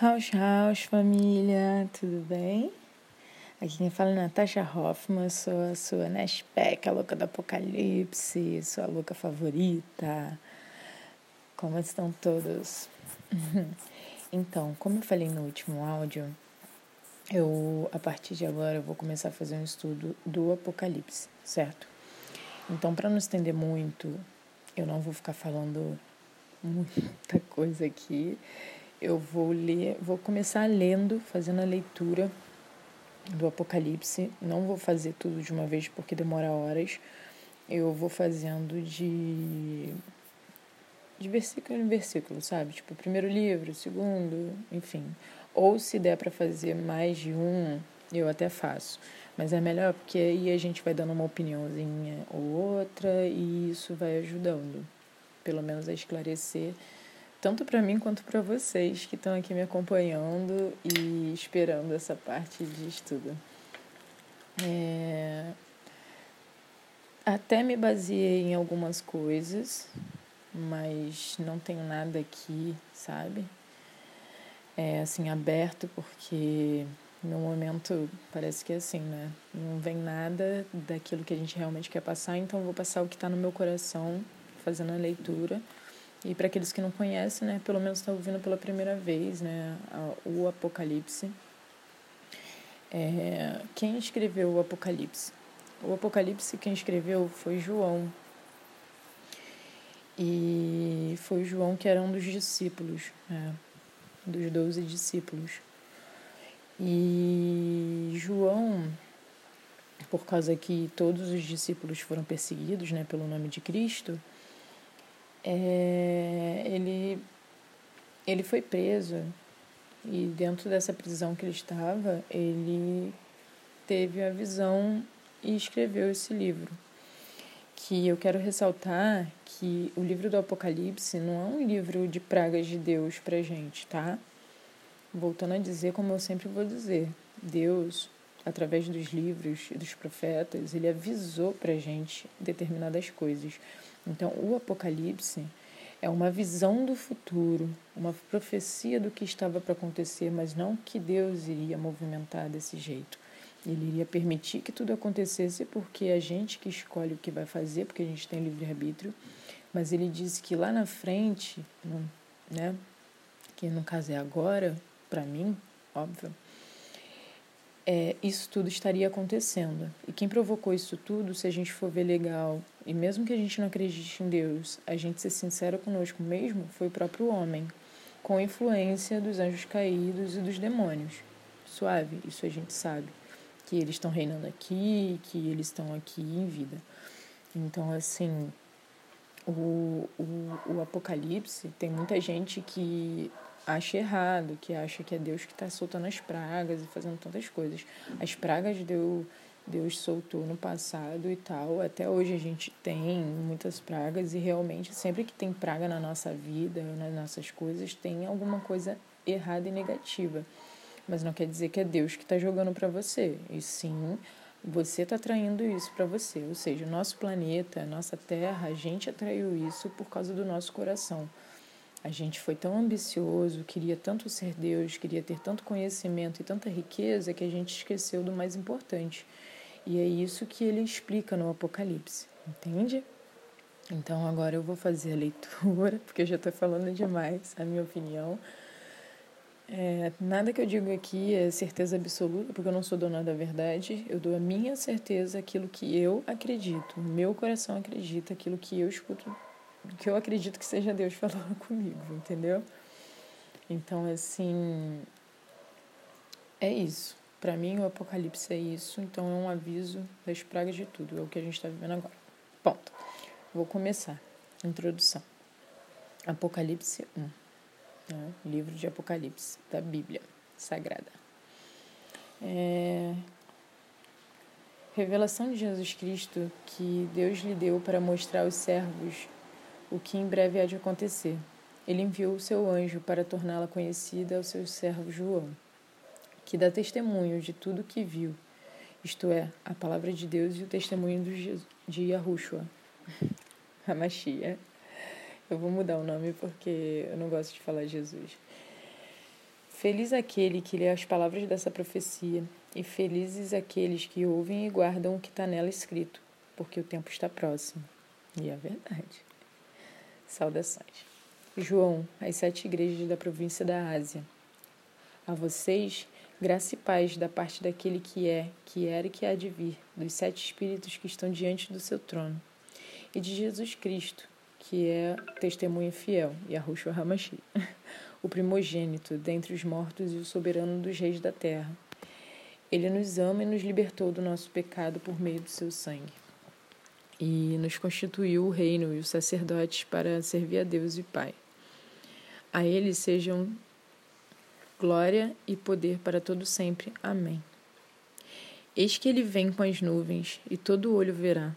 House House, família, tudo bem? Aqui quem fala é Natasha Hoffman, sou a sua Nashpack, a louca do apocalipse, sua louca favorita. Como estão todos? então, como eu falei no último áudio, eu, a partir de agora, eu vou começar a fazer um estudo do apocalipse, certo? Então, para não estender muito, eu não vou ficar falando muita coisa aqui eu vou ler, vou começar lendo, fazendo a leitura do Apocalipse. Não vou fazer tudo de uma vez porque demora horas. Eu vou fazendo de de versículo em versículo, sabe? Tipo, primeiro livro, segundo, enfim. Ou se der para fazer mais de um, eu até faço. Mas é melhor porque aí a gente vai dando uma opiniãozinha ou outra e isso vai ajudando, pelo menos a esclarecer tanto para mim quanto para vocês que estão aqui me acompanhando e esperando essa parte de estudo. É... Até me baseei em algumas coisas, mas não tenho nada aqui, sabe? É assim, aberto, porque no momento parece que é assim, né? Não vem nada daquilo que a gente realmente quer passar, então vou passar o que está no meu coração, fazendo a leitura e para aqueles que não conhecem, né, pelo menos estão ouvindo pela primeira vez, né, o Apocalipse. É, quem escreveu o Apocalipse? O Apocalipse quem escreveu foi João. E foi João que era um dos discípulos, né, dos doze discípulos. E João, por causa que todos os discípulos foram perseguidos, né, pelo nome de Cristo, é, ele, ele foi preso e dentro dessa prisão que ele estava, ele teve a visão e escreveu esse livro. Que eu quero ressaltar que o livro do Apocalipse não é um livro de pragas de Deus pra gente, tá? Voltando a dizer como eu sempre vou dizer, Deus, através dos livros e dos profetas, ele avisou pra gente determinadas coisas. Então, o Apocalipse é uma visão do futuro, uma profecia do que estava para acontecer, mas não que Deus iria movimentar desse jeito. Ele iria permitir que tudo acontecesse porque é a gente que escolhe o que vai fazer, porque a gente tem livre-arbítrio. Mas ele diz que lá na frente, né, que no caso é agora, para mim, óbvio, é, isso tudo estaria acontecendo. E quem provocou isso tudo, se a gente for ver legal, e mesmo que a gente não acredite em Deus, a gente ser sincero conosco mesmo, foi o próprio homem, com influência dos anjos caídos e dos demônios. Suave, isso a gente sabe. Que eles estão reinando aqui, que eles estão aqui em vida. Então, assim, o, o, o Apocalipse, tem muita gente que acha errado, que acha que é Deus que está soltando as pragas e fazendo tantas coisas. As pragas Deus, Deus soltou no passado e tal. Até hoje a gente tem muitas pragas e realmente sempre que tem praga na nossa vida, nas nossas coisas, tem alguma coisa errada e negativa. Mas não quer dizer que é Deus que está jogando para você. E sim, você está atraindo isso para você. Ou seja, o nosso planeta, a nossa Terra, a gente atraiu isso por causa do nosso coração. A gente foi tão ambicioso, queria tanto ser Deus, queria ter tanto conhecimento e tanta riqueza que a gente esqueceu do mais importante. E é isso que ele explica no Apocalipse, entende? Então agora eu vou fazer a leitura, porque eu já estou falando demais, a minha opinião. É, nada que eu digo aqui é certeza absoluta, porque eu não sou dona da verdade. Eu dou a minha certeza, aquilo que eu acredito, o meu coração acredita, aquilo que eu escuto que eu acredito que seja Deus falando comigo, entendeu? Então, assim, é isso. Para mim, o Apocalipse é isso. Então, é um aviso das pragas de tudo. É o que a gente está vivendo agora. Ponto. Vou começar. Introdução. Apocalipse 1. Né? Livro de Apocalipse, da Bíblia Sagrada. É... Revelação de Jesus Cristo que Deus lhe deu para mostrar aos servos o que em breve há de acontecer. Ele enviou o seu anjo para torná-la conhecida ao seu servo João, que dá testemunho de tudo o que viu, isto é, a palavra de Deus e o testemunho de Yahushua, a Eu vou mudar o nome porque eu não gosto de falar Jesus. Feliz aquele que lê as palavras dessa profecia, e felizes aqueles que ouvem e guardam o que está nela escrito, porque o tempo está próximo. E é verdade. Saudações. João, às sete igrejas da província da Ásia. A vocês, graça e paz da parte daquele que é, que era e que há de vir, dos sete espíritos que estão diante do seu trono, e de Jesus Cristo, que é testemunha fiel, e a Hamashi, o primogênito dentre os mortos e o soberano dos reis da terra. Ele nos ama e nos libertou do nosso pecado por meio do seu sangue. E nos constituiu o reino e os sacerdotes para servir a Deus e Pai. A ele sejam glória e poder para todo sempre. Amém. Eis que ele vem com as nuvens, e todo olho verá,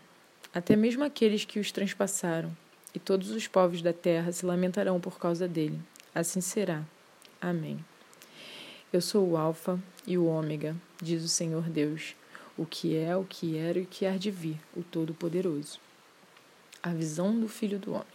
até mesmo aqueles que os transpassaram, e todos os povos da terra se lamentarão por causa dele. Assim será. Amém. Eu sou o Alfa e o Ômega, diz o Senhor Deus, o que é, o que era e o que há de vir, o Todo-Poderoso. A visão do Filho do Homem.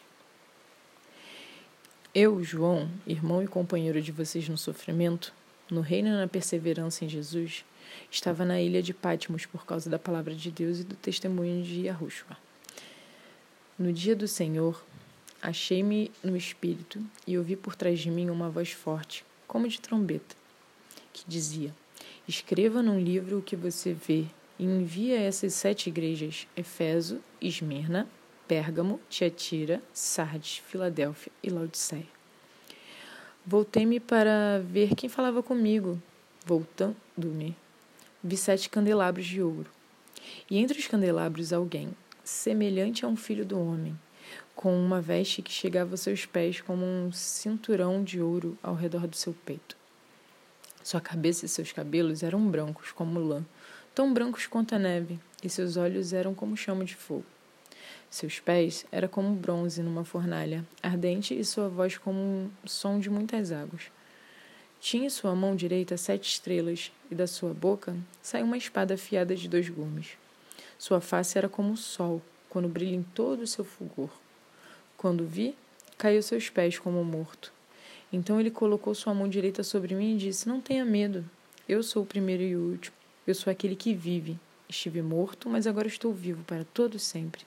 Eu, João, irmão e companheiro de vocês no sofrimento, no reino e na perseverança em Jesus, estava na ilha de Patmos por causa da palavra de Deus e do testemunho de Yahushua. No dia do Senhor, Achei-me no espírito e ouvi por trás de mim uma voz forte, como de trombeta, que dizia: Escreva num livro o que você vê e envie a essas sete igrejas: Efeso, Esmirna, Pérgamo, Tiatira, Sardes, Filadélfia e Laodiceia. Voltei-me para ver quem falava comigo. Voltando-me, vi sete candelabros de ouro. E entre os candelabros alguém, semelhante a um filho do homem, com uma veste que chegava aos seus pés como um cinturão de ouro ao redor do seu peito. Sua cabeça e seus cabelos eram brancos como lã, tão brancos quanto a neve, e seus olhos eram como chama de fogo. Seus pés eram como bronze numa fornalha ardente e sua voz como um som de muitas águas. Tinha em sua mão direita sete estrelas, e da sua boca saiu uma espada afiada de dois gumes. Sua face era como o sol, quando brilha em todo o seu fulgor. Quando vi, caiu seus pés como morto. Então ele colocou sua mão direita sobre mim e disse: Não tenha medo. Eu sou o primeiro e o último. Eu sou aquele que vive. Estive morto, mas agora estou vivo para todo sempre.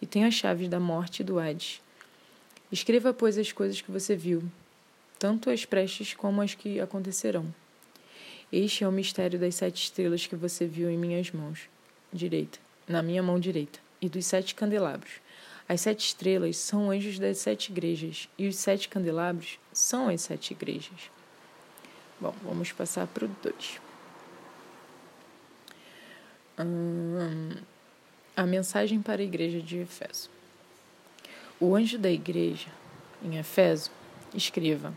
E tenho as chaves da morte e do Hades. Escreva, pois, as coisas que você viu, tanto as prestes como as que acontecerão. Este é o mistério das sete estrelas que você viu em minhas mãos, direita, na minha mão direita, e dos sete candelabros. As sete estrelas são anjos das sete igrejas e os sete candelabros são as sete igrejas. Bom, vamos passar para o 2. Hum, a mensagem para a igreja de Efeso. O anjo da igreja, em Efeso, escreva: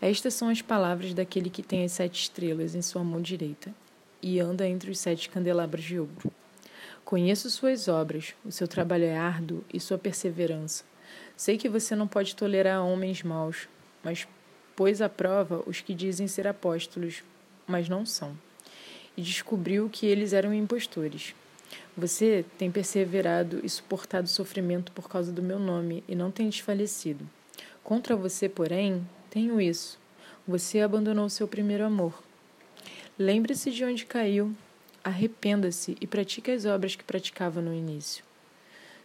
Estas são as palavras daquele que tem as sete estrelas em sua mão direita e anda entre os sete candelabros de ouro. Conheço suas obras, o seu trabalho é árduo e sua perseverança. Sei que você não pode tolerar homens maus, mas pôs à prova os que dizem ser apóstolos, mas não são. E descobriu que eles eram impostores. Você tem perseverado e suportado sofrimento por causa do meu nome e não tem desfalecido. Contra você, porém, tenho isso. Você abandonou seu primeiro amor. Lembre-se de onde caiu Arrependa-se e pratique as obras que praticava no início.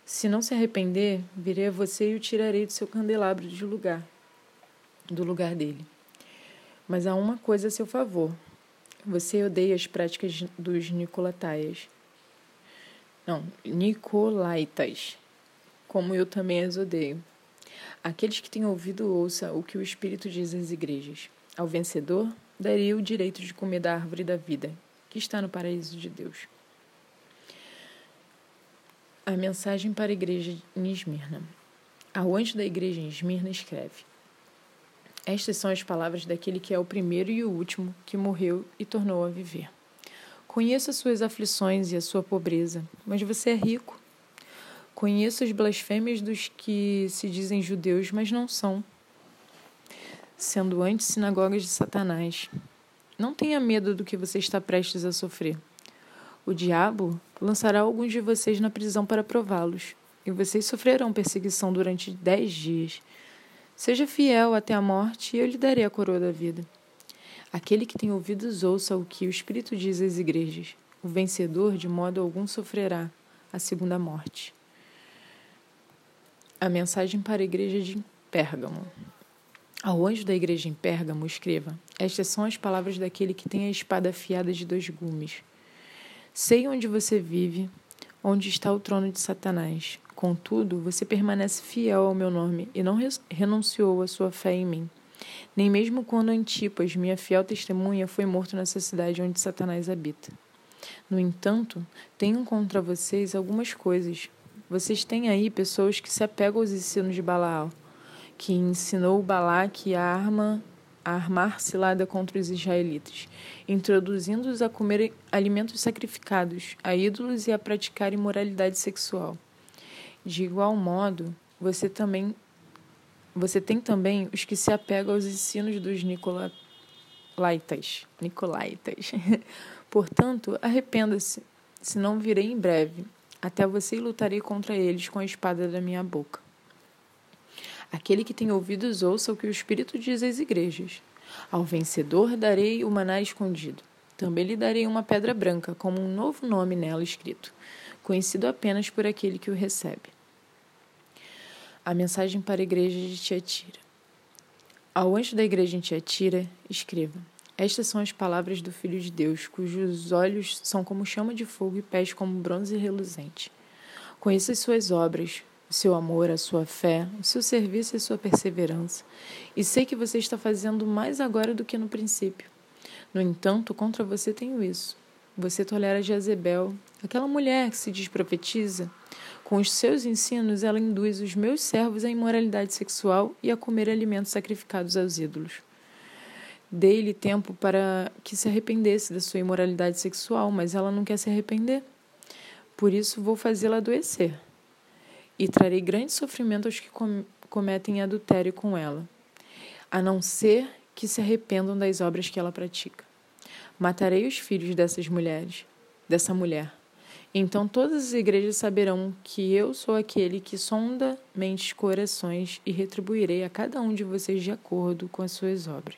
Se não se arrepender, virei a você e o tirarei do seu candelabro de lugar, do lugar dele. Mas há uma coisa a seu favor. Você odeia as práticas dos Nicolataias. Não, Nicolaitas, como eu também as odeio. Aqueles que têm ouvido, ouça o que o Espírito diz às igrejas. Ao vencedor, daria o direito de comer da árvore da vida, que está no paraíso de Deus. A mensagem para a igreja em Esmirna. Ao anjo da igreja em Esmirna escreve: Estas são as palavras daquele que é o primeiro e o último que morreu e tornou a viver. Conheço as suas aflições e a sua pobreza, mas você é rico. Conheço as blasfêmias dos que se dizem judeus, mas não são, sendo antes sinagogas de Satanás. Não tenha medo do que você está prestes a sofrer. O diabo lançará alguns de vocês na prisão para prová-los, e vocês sofrerão perseguição durante dez dias. Seja fiel até a morte, e eu lhe darei a coroa da vida. Aquele que tem ouvidos ouça o que o Espírito diz às igrejas. O vencedor de modo algum sofrerá a segunda morte. A mensagem para a igreja de Pérgamo. Ao anjo da igreja em Pérgamo, escreva: Estas são as palavras daquele que tem a espada afiada de dois gumes. Sei onde você vive, onde está o trono de Satanás. Contudo, você permanece fiel ao meu nome e não renunciou à sua fé em mim. Nem mesmo quando Antipas, minha fiel testemunha, foi morto nessa cidade onde Satanás habita. No entanto, tenho contra vocês algumas coisas. Vocês têm aí pessoas que se apegam aos ensinos de Balaal que ensinou Balaque a, arma, a armar cilada contra os israelitas, introduzindo-os a comer alimentos sacrificados a ídolos e a praticar imoralidade sexual. De igual modo, você também você tem também os que se apegam aos ensinos dos Nicolaitas. Nicolaitas. Portanto, arrependa-se, senão virei em breve. Até você lutarei contra eles com a espada da minha boca. Aquele que tem ouvidos ouça o que o Espírito diz às igrejas. Ao vencedor darei o maná escondido. Também lhe darei uma pedra branca, como um novo nome nela escrito, conhecido apenas por aquele que o recebe. A mensagem para a igreja de Tiatira. Ao anjo da igreja em Tiatira, escreva: Estas são as palavras do Filho de Deus, cujos olhos são como chama de fogo e pés como bronze reluzente. Conheça as suas obras, o seu amor, a sua fé, o seu serviço e a sua perseverança. E sei que você está fazendo mais agora do que no princípio. No entanto, contra você tenho isso. Você tolera Jezebel, aquela mulher que se diz profetiza. Com os seus ensinos, ela induz os meus servos à imoralidade sexual e a comer alimentos sacrificados aos ídolos. Dei-lhe tempo para que se arrependesse da sua imoralidade sexual, mas ela não quer se arrepender. Por isso vou fazê-la adoecer e trarei grande sofrimento aos que com cometem adultério com ela, a não ser que se arrependam das obras que ela pratica. Matarei os filhos dessas mulheres, dessa mulher. Então todas as igrejas saberão que eu sou aquele que sonda mentes corações e retribuirei a cada um de vocês de acordo com as suas obras.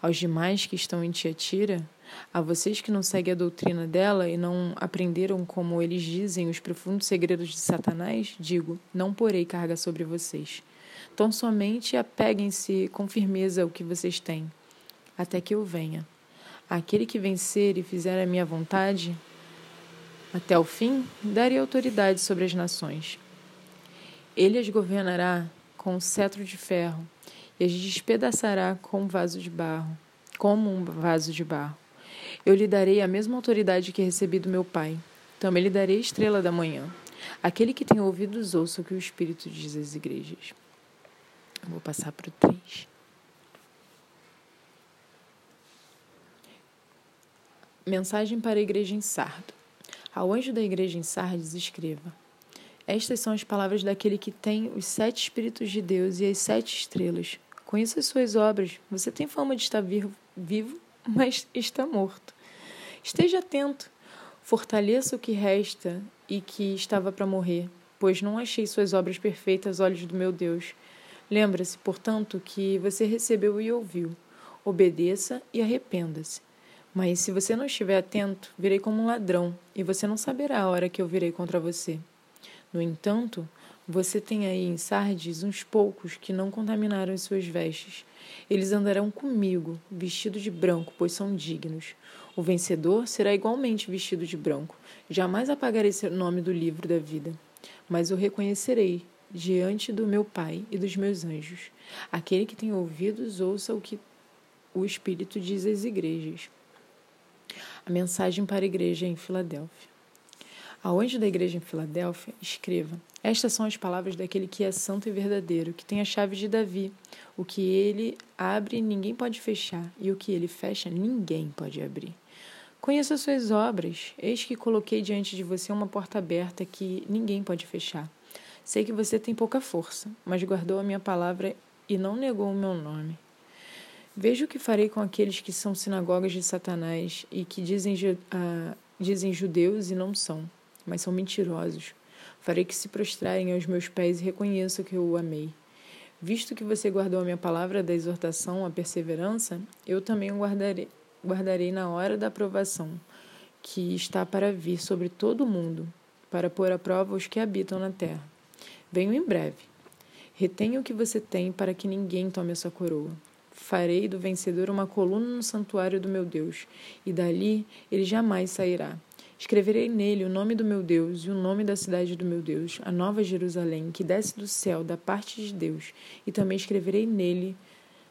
Aos demais que estão em Tiatira, a vocês que não seguem a doutrina dela e não aprenderam, como eles dizem, os profundos segredos de Satanás, digo: não porei carga sobre vocês. Tão somente apeguem-se com firmeza ao que vocês têm, até que eu venha. Aquele que vencer e fizer a minha vontade, até o fim, darei autoridade sobre as nações. Ele as governará com um cetro de ferro e as despedaçará com um vaso de barro, como um vaso de barro. Eu lhe darei a mesma autoridade que recebi do meu Pai. Também lhe darei a estrela da manhã. Aquele que tem ouvidos, ouça o que o Espírito diz às igrejas. Eu vou passar para o 3. Mensagem para a igreja em Sardo. Ao anjo da igreja em Sardes, escreva: Estas são as palavras daquele que tem os sete Espíritos de Deus e as sete estrelas. Conheça as suas obras. Você tem fama de estar vivo, mas está morto. Esteja atento, fortaleça o que resta e que estava para morrer, pois não achei suas obras perfeitas olhos do meu Deus. Lembra-se, portanto, que você recebeu e ouviu. Obedeça e arrependa-se. Mas se você não estiver atento, virei como um ladrão, e você não saberá a hora que eu virei contra você. No entanto, você tem aí em Sardes uns poucos que não contaminaram as suas vestes. Eles andarão comigo, vestidos de branco, pois são dignos. O vencedor será igualmente vestido de branco. Jamais apagarei seu nome do livro da vida, mas o reconhecerei diante do meu Pai e dos meus anjos. Aquele que tem ouvidos, ouça o que o Espírito diz às igrejas. A mensagem para a igreja em Filadélfia. Ao anjo da igreja em Filadélfia, escreva: Estas são as palavras daquele que é santo e verdadeiro, que tem a chave de Davi. O que ele abre, ninguém pode fechar, e o que ele fecha, ninguém pode abrir. Conheça suas obras. Eis que coloquei diante de você uma porta aberta que ninguém pode fechar. Sei que você tem pouca força, mas guardou a minha palavra e não negou o meu nome. Veja o que farei com aqueles que são sinagogas de Satanás e que dizem, uh, dizem judeus e não são, mas são mentirosos. Farei que se prostrarem aos meus pés e reconheçam que eu o amei. Visto que você guardou a minha palavra da exortação à perseverança, eu também o guardarei, guardarei na hora da aprovação, que está para vir sobre todo o mundo, para pôr à prova os que habitam na terra. Venho em breve. Retenha o que você tem para que ninguém tome a sua coroa. Farei do vencedor uma coluna no santuário do meu Deus, e dali ele jamais sairá. Escreverei nele o nome do meu Deus e o nome da cidade do meu Deus, a nova Jerusalém, que desce do céu da parte de Deus, e também escreverei nele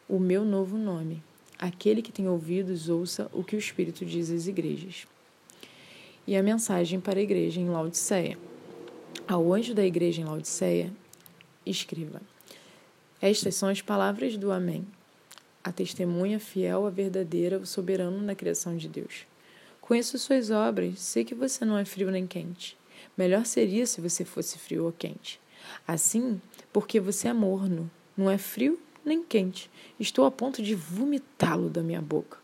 o meu novo nome. Aquele que tem ouvidos, ouça o que o Espírito diz às igrejas. E a mensagem para a igreja em Laodiceia. Ao anjo da igreja em Laodiceia, escreva: Estas são as palavras do Amém, a testemunha fiel, a verdadeira, o soberano na criação de Deus. Conheço suas obras, sei que você não é frio nem quente. Melhor seria se você fosse frio ou quente. Assim, porque você é morno, não é frio nem quente. Estou a ponto de vomitá-lo da minha boca.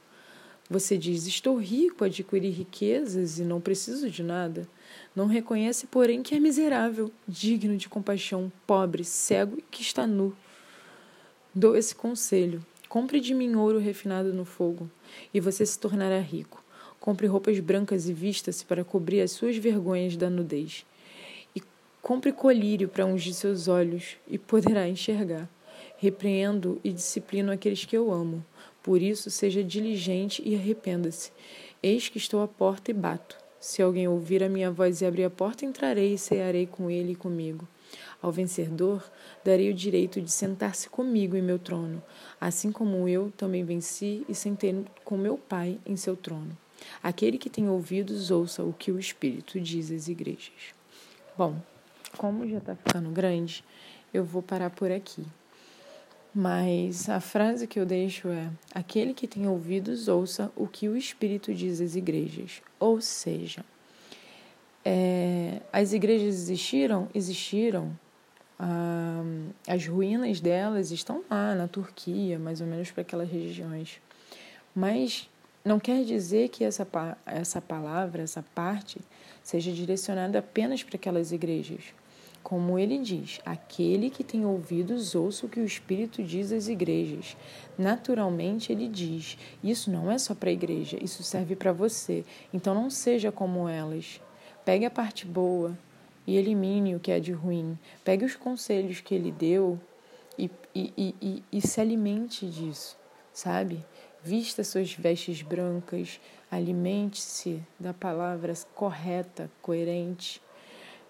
Você diz: Estou rico, adquiri riquezas e não preciso de nada. Não reconhece, porém, que é miserável, digno de compaixão, pobre, cego e que está nu. Dou esse conselho: compre de mim ouro refinado no fogo, e você se tornará rico. Compre roupas brancas e vista-se para cobrir as suas vergonhas da nudez. E compre colírio para ungir seus olhos, e poderá enxergar. Repreendo e disciplino aqueles que eu amo. Por isso, seja diligente e arrependa-se. Eis que estou à porta e bato. Se alguém ouvir a minha voz e abrir a porta, entrarei e cearei com ele e comigo. Ao vencedor, darei o direito de sentar-se comigo em meu trono, assim como eu também venci e sentei com meu Pai em seu trono. Aquele que tem ouvidos, ouça o que o Espírito diz às igrejas. Bom, como já está ficando grande, eu vou parar por aqui. Mas a frase que eu deixo é: aquele que tem ouvidos, ouça o que o Espírito diz às igrejas. Ou seja, é, as igrejas existiram? Existiram. Ah, as ruínas delas estão lá na Turquia, mais ou menos para aquelas regiões. Mas não quer dizer que essa, essa palavra, essa parte, seja direcionada apenas para aquelas igrejas. Como ele diz, aquele que tem ouvidos ouça o que o Espírito diz às igrejas. Naturalmente, ele diz: isso não é só para a igreja, isso serve para você. Então, não seja como elas. Pegue a parte boa e elimine o que é de ruim. Pegue os conselhos que ele deu e, e, e, e, e se alimente disso, sabe? Vista suas vestes brancas, alimente-se da palavra correta, coerente.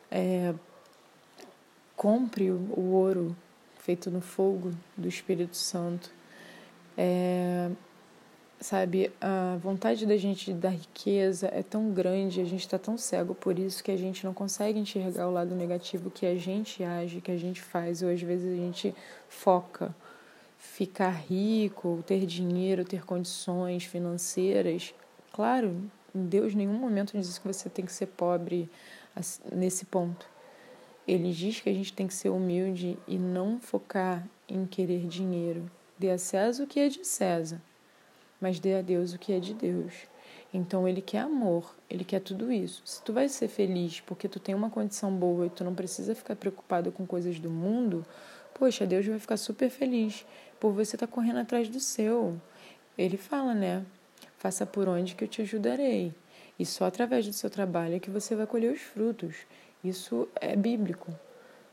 É, compre o ouro feito no fogo do Espírito Santo. É, sabe, a vontade da gente da riqueza é tão grande, a gente está tão cego por isso que a gente não consegue enxergar o lado negativo que a gente age, que a gente faz, ou às vezes a gente foca ficar rico, ter dinheiro, ter condições financeiras. Claro, Deus em nenhum momento diz que você tem que ser pobre nesse ponto. Ele diz que a gente tem que ser humilde e não focar em querer dinheiro. Dê a César o que é de César, mas dê a Deus o que é de Deus. Então ele quer amor, ele quer tudo isso. Se tu vai ser feliz porque tu tem uma condição boa e tu não precisa ficar preocupado com coisas do mundo, poxa, Deus vai ficar super feliz por você estar tá correndo atrás do seu. Ele fala, né? Faça por onde que eu te ajudarei. E só através do seu trabalho é que você vai colher os frutos. Isso é bíblico.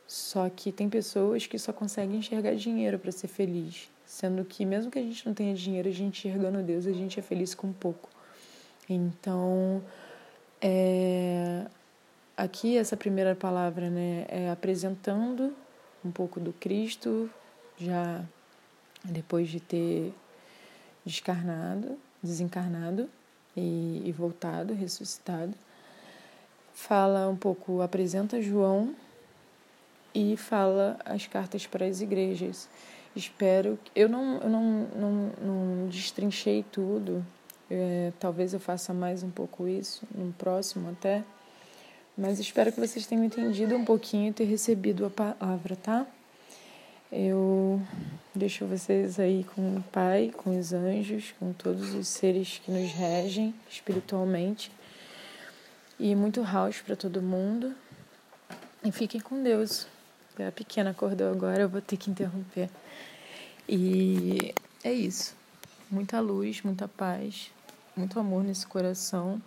Só que tem pessoas que só conseguem enxergar dinheiro para ser feliz, sendo que mesmo que a gente não tenha dinheiro, a gente enxergando Deus, a gente é feliz com pouco. Então, é, aqui essa primeira palavra, né, é apresentando um pouco do Cristo, já depois de ter descarnado, desencarnado e, e voltado, ressuscitado. Fala um pouco, apresenta João e fala as cartas para as igrejas. Espero. Eu não, eu não, não, não destrinchei tudo. É, talvez eu faça mais um pouco isso no próximo até. Mas espero que vocês tenham entendido um pouquinho e ter recebido a palavra, tá? Eu deixo vocês aí com o Pai, com os anjos, com todos os seres que nos regem espiritualmente. E muito house para todo mundo. E fiquem com Deus. A pequena acordou agora, eu vou ter que interromper. E é isso. Muita luz, muita paz, muito amor nesse coração.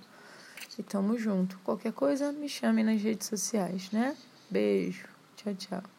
E tamo junto. Qualquer coisa, me chame nas redes sociais, né? Beijo. Tchau, tchau.